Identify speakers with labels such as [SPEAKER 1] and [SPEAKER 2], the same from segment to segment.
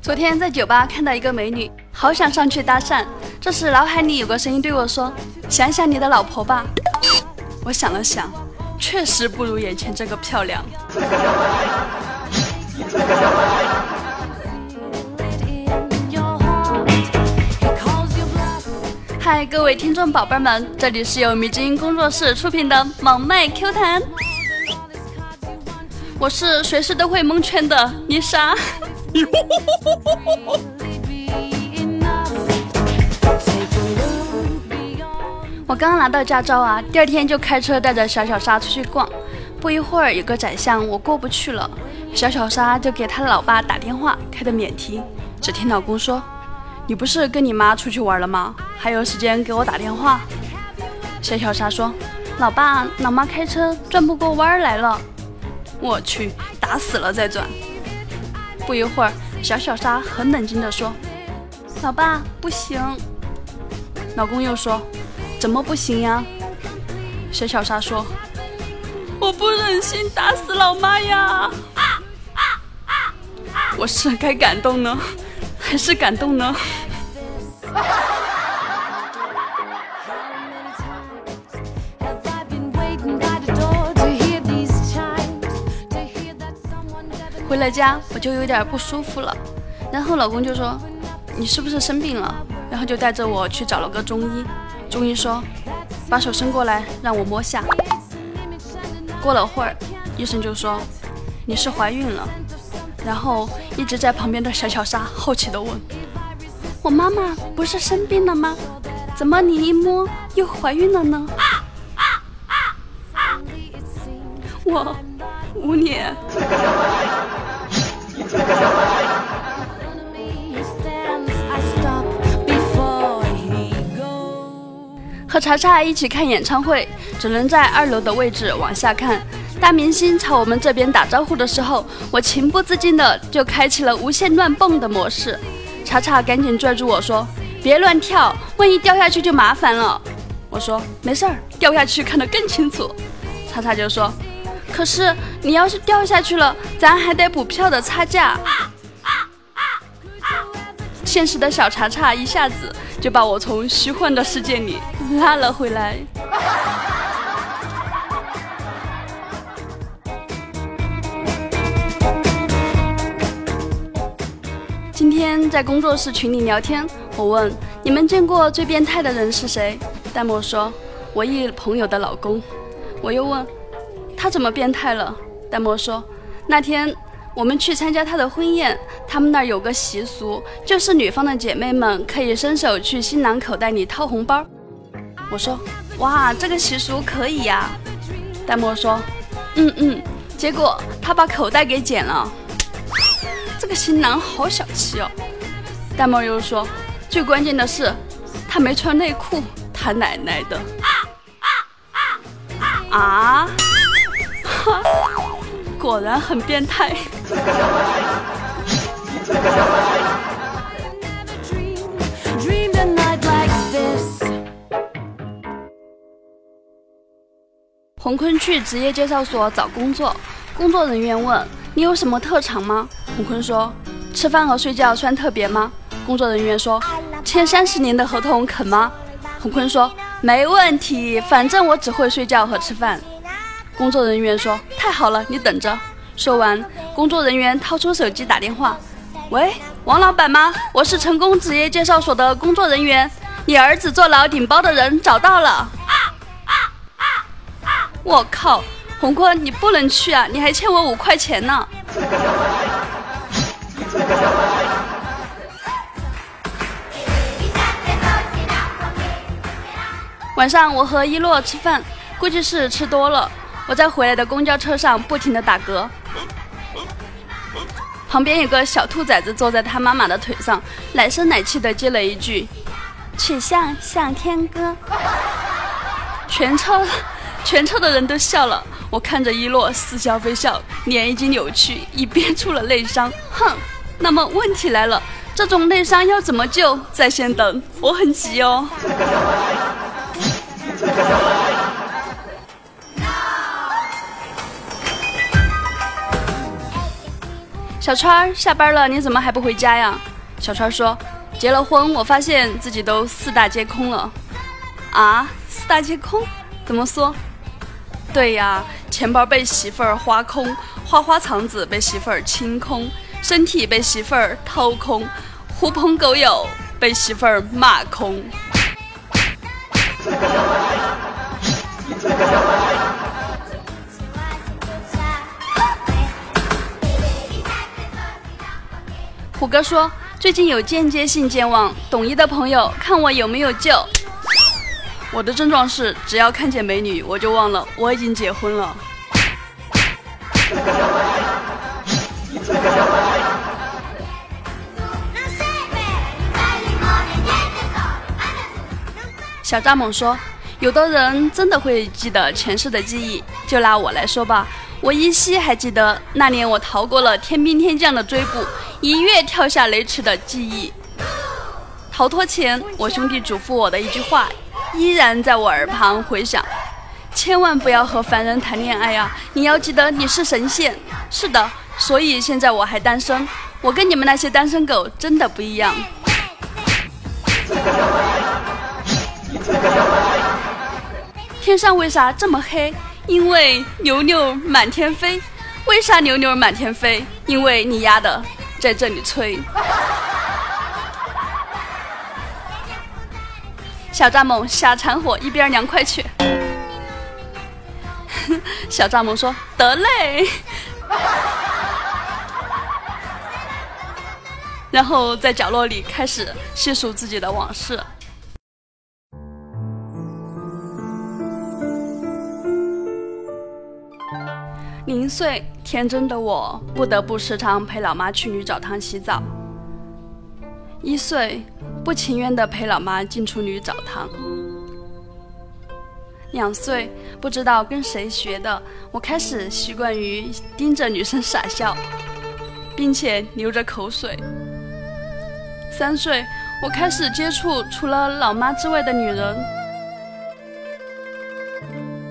[SPEAKER 1] 昨天在酒吧看到一个美女，好想上去搭讪。这时脑海里有个声音对我说：“想想你的老婆吧。”我想了想，确实不如眼前这个漂亮。嗨，各位听众宝贝们，这里是由迷之音工作室出品的萌妹 Q 弹，我是随时都会蒙圈的丽莎。我刚拿到驾照啊，第二天就开车带着小小沙出去逛。不一会儿，有个窄巷我过不去了，小小沙就给他老爸打电话，开的免提。只听老公说：“你不是跟你妈出去玩了吗？还有时间给我打电话？”小小沙说：“老爸，老妈开车转不过弯来了。”我去，打死了再转。不一会儿，小小沙很冷静地说：“老爸，不行。”老公又说：“怎么不行呀？”小小沙说：“我不忍心打死老妈呀！”我是该感动呢，还是感动呢？回了家，我就有点不舒服了，然后老公就说：“你是不是生病了？”然后就带着我去找了个中医。中医说：“把手伸过来，让我摸下。”过了会儿，医生就说：“你是怀孕了。”然后一直在旁边的小小沙好奇地问：“我妈妈不是生病了吗？怎么你一摸又怀孕了呢？”我无脸。和查查一起看演唱会，只能在二楼的位置往下看。大明星朝我们这边打招呼的时候，我情不自禁的就开启了无限乱蹦的模式。查查赶紧拽住我说：“别乱跳，万一掉下去就麻烦了。”我说：“没事儿，掉下去看得更清楚。”查查就说。可是你要是掉下去了，咱还得补票的差价。现实的小查查一下子就把我从虚幻的世界里拉了回来。今天在工作室群里聊天，我问你们见过最变态的人是谁？弹幕说我一朋友的老公。我又问。他怎么变态了？弹幕说，那天我们去参加他的婚宴，他们那儿有个习俗，就是女方的姐妹们可以伸手去新郎口袋里掏红包。我说，哇，这个习俗可以呀。弹幕说，嗯嗯。结果他把口袋给剪了，这个新郎好小气哦。弹幕又说，最关键的是，他没穿内裤，他奶奶的。啊？果然很变态。洪坤去职业介绍所找工作，工作人员问：“你有什么特长吗？”洪坤说：“吃饭和睡觉算特别吗？”工作人员说：“签三十年的合同肯吗？”洪坤说：“没问题，反正我只会睡觉和吃饭。”工作人员说：“太好了，你等着。”说完，工作人员掏出手机打电话：“喂，王老板吗？我是成功职业介绍所的工作人员，你儿子坐牢顶包的人找到了。”我靠，洪坤，你不能去啊！你还欠我五块钱呢。晚上我和一洛吃饭，估计是吃多了。我在回来的公交车上不停的打嗝，旁边有个小兔崽子坐在他妈妈的腿上，奶声奶气的接了一句：“曲项向天歌。”全车全车的人都笑了，我看着一洛似笑非笑，脸已经扭曲，已憋出了内伤。哼，那么问题来了，这种内伤要怎么救？在线等，我很急哦。小川下班了，你怎么还不回家呀？”小川说：“结了婚，我发现自己都四大皆空了。”啊，四大皆空？怎么说？对呀，钱包被媳妇儿花空，花花肠子被媳妇儿清空，身体被媳妇儿掏空，狐朋狗友被媳妇儿骂空。虎哥说，最近有间接性健忘，懂医的朋友看我有没有救。我的症状是，只要看见美女，我就忘了我已经结婚了。小蚱蜢说：“有的人真的会记得前世的记忆，就拿我来说吧，我依稀还记得那年我逃过了天兵天将的追捕，一跃跳下雷池的记忆。逃脱前，我兄弟嘱咐我的一句话，依然在我耳旁回响：千万不要和凡人谈恋爱啊！你要记得你是神仙。是的，所以现在我还单身，我跟你们那些单身狗真的不一样。”天上为啥这么黑？因为牛牛满天飞。为啥牛牛满天飞？因为你丫的在这里吹。小蚱蜢下馋火，一边凉快去。小蚱蜢说：“得嘞。”然后在角落里开始细数自己的往事。零岁天真的我，不得不时常陪老妈去女澡堂洗澡。一岁不情愿地陪老妈进出女澡堂。两岁不知道跟谁学的，我开始习惯于盯着女生傻笑，并且流着口水。三岁我开始接触除了老妈之外的女人。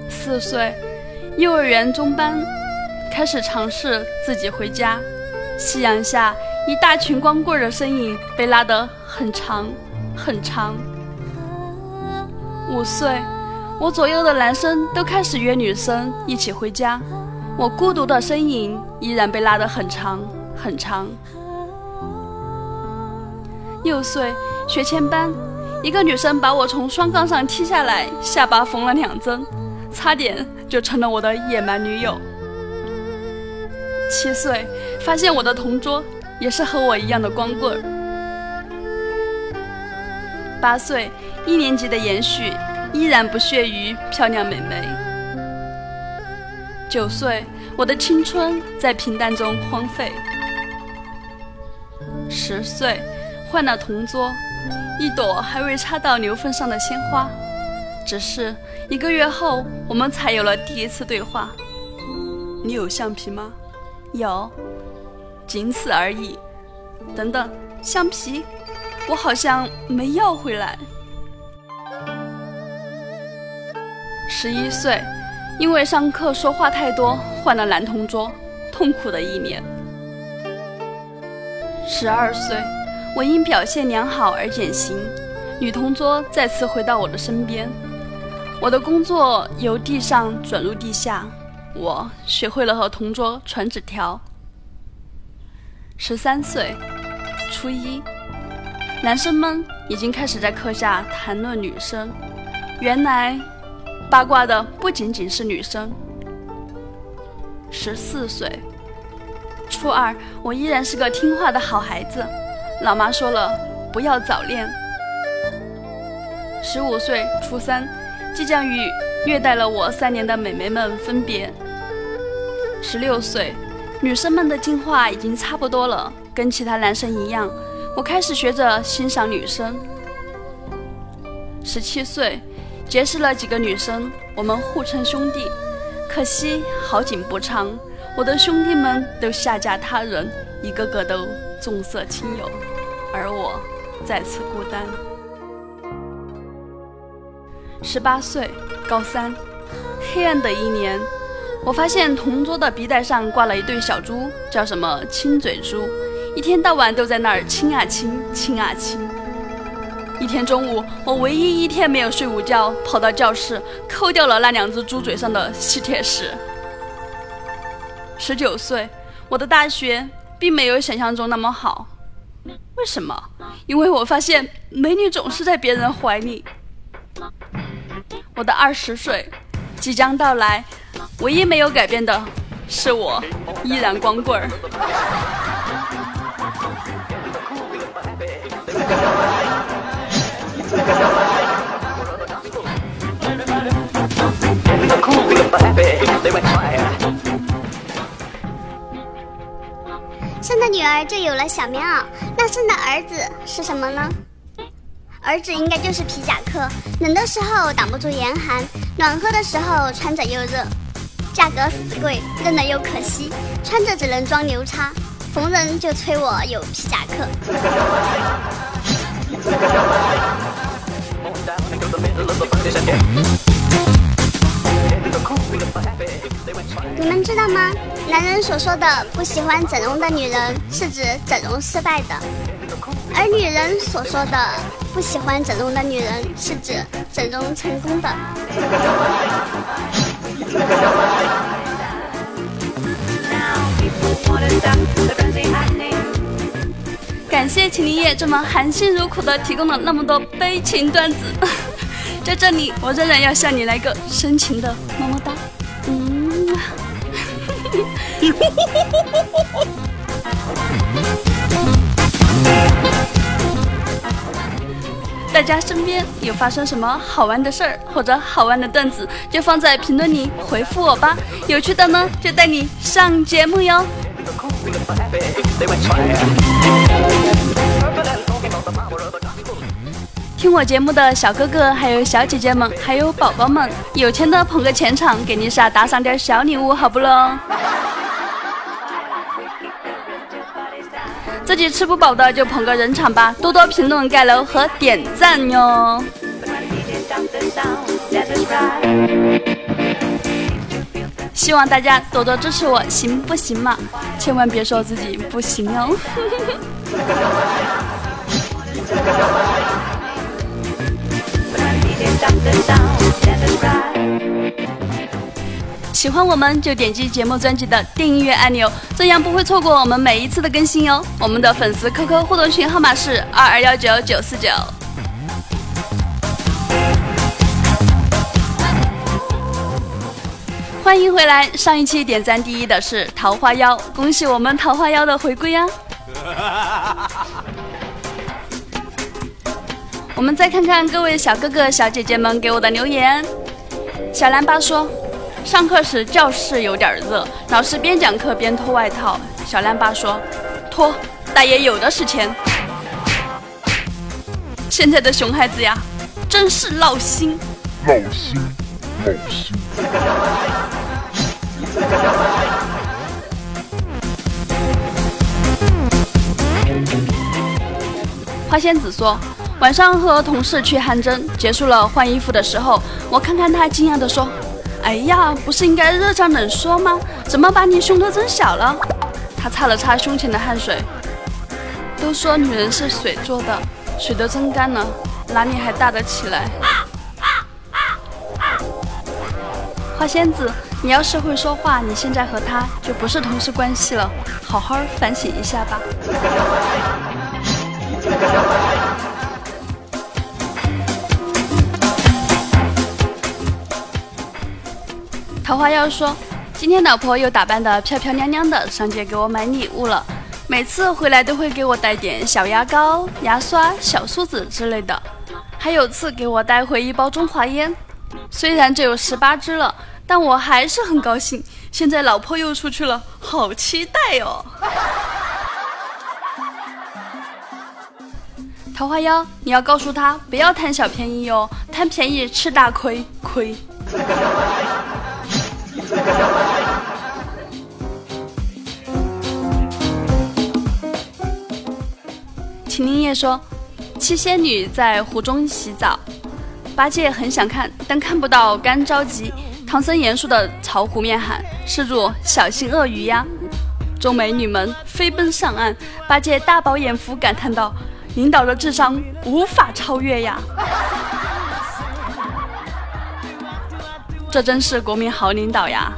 [SPEAKER 1] 四岁幼儿园中班。开始尝试自己回家，夕阳下，一大群光棍的身影被拉得很长很长。五岁，我左右的男生都开始约女生一起回家，我孤独的身影依然被拉得很长很长。六岁，学前班，一个女生把我从双杠上踢下来，下巴缝了两针，差点就成了我的野蛮女友。七岁，发现我的同桌也是和我一样的光棍。八岁，一年级的延续依然不屑于漂亮美眉。九岁，我的青春在平淡中荒废。十岁，换了同桌，一朵还未插到牛粪上的鲜花，只是一个月后，我们才有了第一次对话。你有橡皮吗？有，仅此而已。等等，橡皮，我好像没要回来。十一岁，因为上课说话太多，换了男同桌，痛苦的一年。十二岁，我因表现良好而减刑，女同桌再次回到我的身边。我的工作由地上转入地下。我学会了和同桌传纸条。十三岁，初一，男生们已经开始在课下谈论女生。原来，八卦的不仅仅是女生。十四岁，初二，我依然是个听话的好孩子。老妈说了，不要早恋。十五岁，初三，即将与虐待了我三年的美眉们分别。十六岁，女生们的进化已经差不多了，跟其他男生一样，我开始学着欣赏女生。十七岁，结识了几个女生，我们互称兄弟，可惜好景不长，我的兄弟们都下嫁他人，一个个都重色轻友，而我再次孤单。十八岁，高三，黑暗的一年。我发现同桌的鼻带上挂了一对小猪，叫什么亲嘴猪，一天到晚都在那儿亲啊亲，亲啊亲。一天中午，我唯一一天没有睡午觉，跑到教室抠掉了那两只猪嘴上的吸铁石。十九岁，我的大学并没有想象中那么好。为什么？因为我发现美女总是在别人怀里。我的二十岁即将到来。唯一没有改变的是我依然光棍儿。
[SPEAKER 2] 生的女儿就有了小棉袄，那生的儿子是什么呢？儿子应该就是皮夹克，冷的时候挡不住严寒，暖和的时候穿着又热。价格死贵，扔了又可惜，穿着只能装牛叉，逢人就催我有皮夹克。你们知道吗？男人所说的不喜欢整容的女人，是指整容失败的；而女人所说的不喜欢整容的女人，是指整容成功的。
[SPEAKER 1] 感谢秦林叶这么含辛茹苦的提供了那么多悲情段子，在这里我仍然要向你来个深情的么么哒，嗯。大家身边有发生什么好玩的事儿或者好玩的段子，就放在评论里回复我吧。有趣的呢，就带你上节目哟。听我节目的小哥哥、还有小姐姐们、还有宝宝们，有钱的捧个钱场，给丽莎打赏点小礼物，好不喽？自己吃不饱的就捧个人场吧，多多评论、盖楼和点赞哟！希望大家多多支持我，行不行嘛？千万别说自己不行哦！喜欢我们就点击节目专辑的订阅按钮，这样不会错过我们每一次的更新哟。我们的粉丝 QQ 互动群号码是二二幺九九四九。欢迎回来，上一期点赞第一的是桃花妖，恭喜我们桃花妖的回归呀！我们再看看各位小哥哥小姐姐们给我的留言，小蓝巴说。上课时教室有点热，老师边讲课边脱外套。小蓝巴说：“脱，大爷有的是钱。”现在的熊孩子呀，真是闹心，
[SPEAKER 3] 闹心，闹心。
[SPEAKER 1] 花仙子说：“晚上和同事去汗蒸，结束了换衣服的时候，我看看他，惊讶的说。”哎呀，不是应该热胀冷缩吗？怎么把你胸都增小了？他擦了擦胸前的汗水。都说女人是水做的，水都蒸干了，哪里还大得起来？花仙子，你要是会说话，你现在和他就不是同事关系了，好好反省一下吧。桃花妖说：“今天老婆又打扮得漂漂亮亮的上街给我买礼物了，每次回来都会给我带点小牙膏、牙刷、小梳子之类的，还有次给我带回一包中华烟，虽然只有十八支了，但我还是很高兴。现在老婆又出去了，好期待哦！” 桃花妖，你要告诉他不要贪小便宜哦，贪便宜吃大亏，亏。秦林业说：“七仙女在湖中洗澡，八戒很想看，但看不到，干着急。唐僧严肃的朝湖面喊：“施主小心鳄鱼呀！”众美女们飞奔上岸，八戒大饱眼福，感叹道：“领导的智商无法超越呀！”这真是国民好领导呀！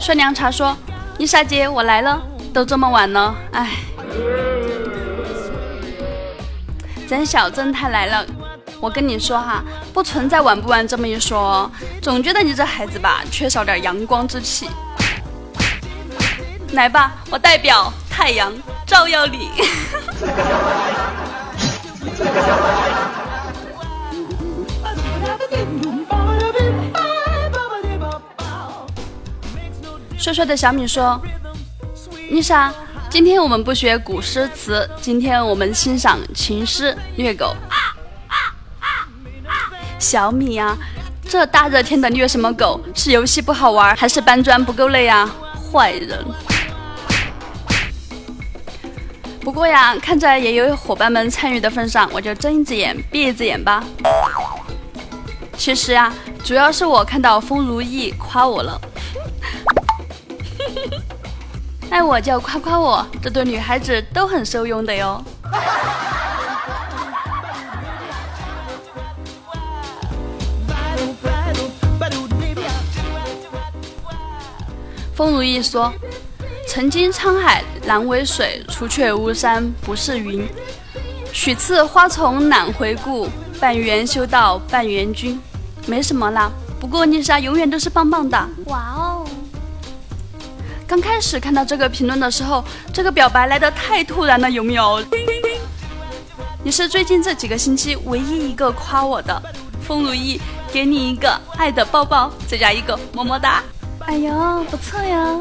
[SPEAKER 1] 帅凉茶说：“丽莎姐，我来了，都这么晚了，哎。”咱小正太来了，我跟你说哈，不存在晚不晚这么一说，总觉得你这孩子吧，缺少点阳光之气。来吧，我代表太阳照耀你。帅帅的小米说：“丽莎，今天我们不学古诗词，今天我们欣赏情诗。虐狗，小米呀，这大热天的虐什么狗？是游戏不好玩，还是搬砖不够累啊？坏人！不过呀，看在也有伙伴们参与的份上，我就睁一只眼闭一只眼吧。其实呀，主要是我看到风如意夸我了。”爱 我就夸夸我，这对女孩子都很受用的哟。风如意说：“曾经沧海难为水，除却巫山不是云。许次花丛懒回顾，半缘修道半缘君。”没什么啦，不过丽莎永远都是棒棒的。哇哦！刚开始看到这个评论的时候，这个表白来的太突然了，有没有？你是最近这几个星期唯一一个夸我的，风如意，给你一个爱的抱抱，再加一个么么哒。哎呦，不错呀！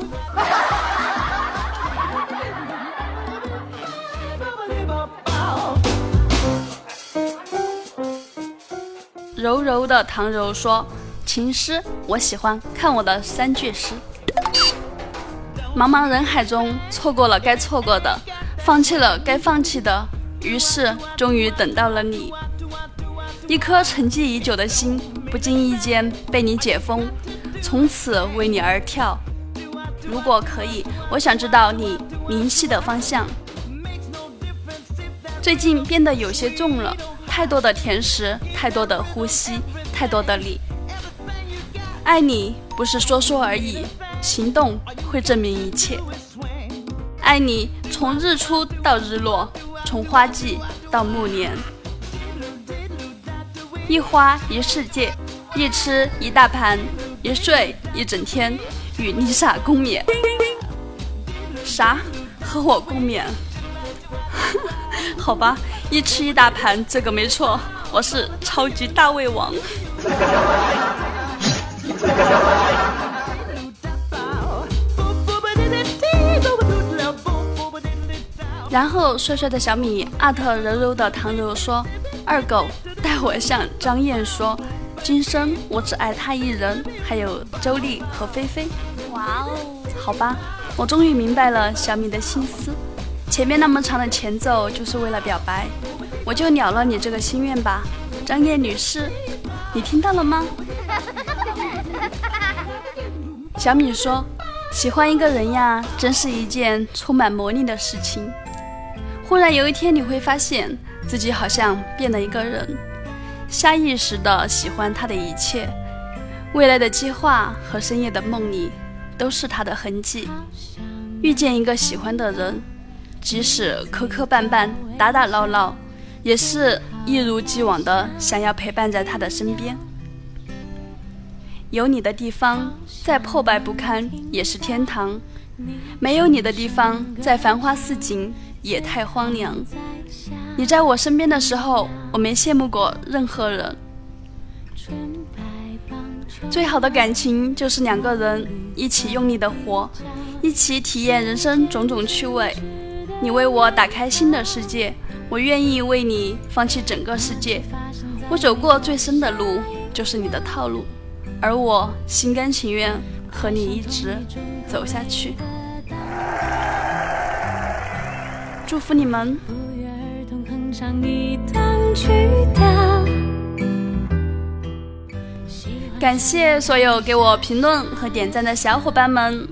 [SPEAKER 1] 柔柔的唐柔说：“情诗我喜欢，看我的三句诗。”茫茫人海中，错过了该错过的，放弃了该放弃的，于是终于等到了你。一颗沉寂已久的心，不经意间被你解封，从此为你而跳。如果可以，我想知道你明晰的方向。最近变得有些重了，太多的甜食，太多的呼吸，太多的你。爱你不是说说而已。行动会证明一切。爱你，从日出到日落，从花季到暮年。一花一世界，一吃一大盘，一睡一整天，与丽莎共勉。啥？和我共勉？好吧，一吃一大盘，这个没错，我是超级大胃王。然后帅帅的小米艾特柔柔的唐柔说：“二狗待我向张燕说，今生我只爱他一人。”还有周丽和菲菲。哇哦，好吧，我终于明白了小米的心思。前面那么长的前奏就是为了表白，我就了了你这个心愿吧，张燕女士，你听到了吗？小米说：“喜欢一个人呀，真是一件充满魔力的事情。”忽然有一天，你会发现自己好像变了一个人，下意识的喜欢他的一切，未来的计划和深夜的梦里都是他的痕迹。遇见一个喜欢的人，即使磕磕绊绊、打打闹闹，也是一如既往的想要陪伴在他的身边。有你的地方，再破败不堪也是天堂；没有你的地方，再繁花似锦。也太荒凉。你在我身边的时候，我没羡慕过任何人。最好的感情就是两个人一起用力的活，一起体验人生种种趣味。你为我打开新的世界，我愿意为你放弃整个世界。我走过最深的路，就是你的套路，而我心甘情愿和你一直走下去。祝福你们。感谢所有给我评论和点赞的小伙伴们。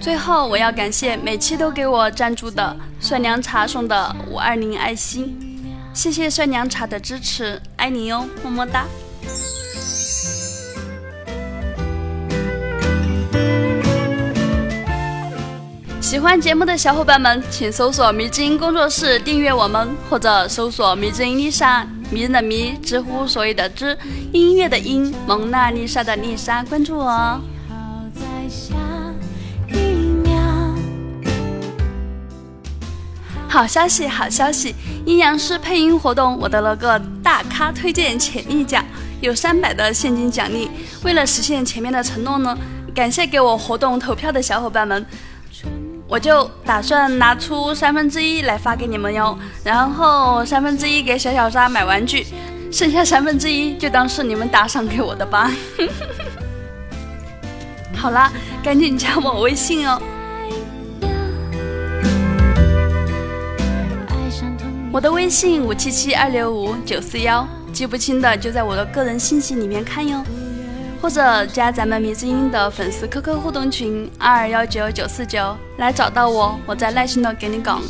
[SPEAKER 1] 最后，我要感谢每期都给我赞助的帅凉茶送的五二零爱心，谢谢帅凉茶的支持，爱你哟，么么哒。喜欢节目的小伙伴们，请搜索“迷之音工作室”订阅我们，或者搜索“迷之音丽莎”，迷人的迷，知乎所有的知，音乐的音，蒙娜丽莎的丽莎，关注我哦。好消息，好消息！阴阳师配音活动，我得了个大咖推荐潜力奖，有三百的现金奖励。为了实现前面的承诺呢，感谢给我活动投票的小伙伴们，我就打算拿出三分之一来发给你们哟，然后三分之一给小小沙买玩具，剩下三分之一就当是你们打赏给我的吧。好啦，赶紧加我微信哦。我的微信五七七二六五九四幺，记不清的就在我的个人信息里面看哟，或者加咱们迷之音的粉丝 QQ 互动群二二幺九九四九来找到我，我再耐心的给你讲。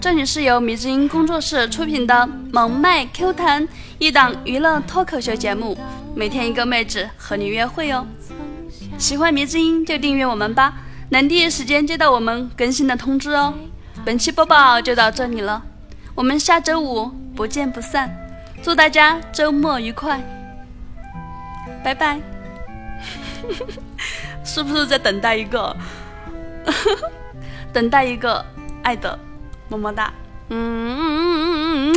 [SPEAKER 1] 这里是由迷之音工作室出品的萌麦 Q 弹一档娱乐脱口秀节目，每天一个妹子和你约会哦。喜欢迷之音就订阅我们吧。能第一时间接到我们更新的通知哦。本期播报就到这里了，我们下周五不见不散。祝大家周末愉快，拜拜。是不是在等待一个，等待一个爱的么么哒？嗯嗯嗯嗯嗯。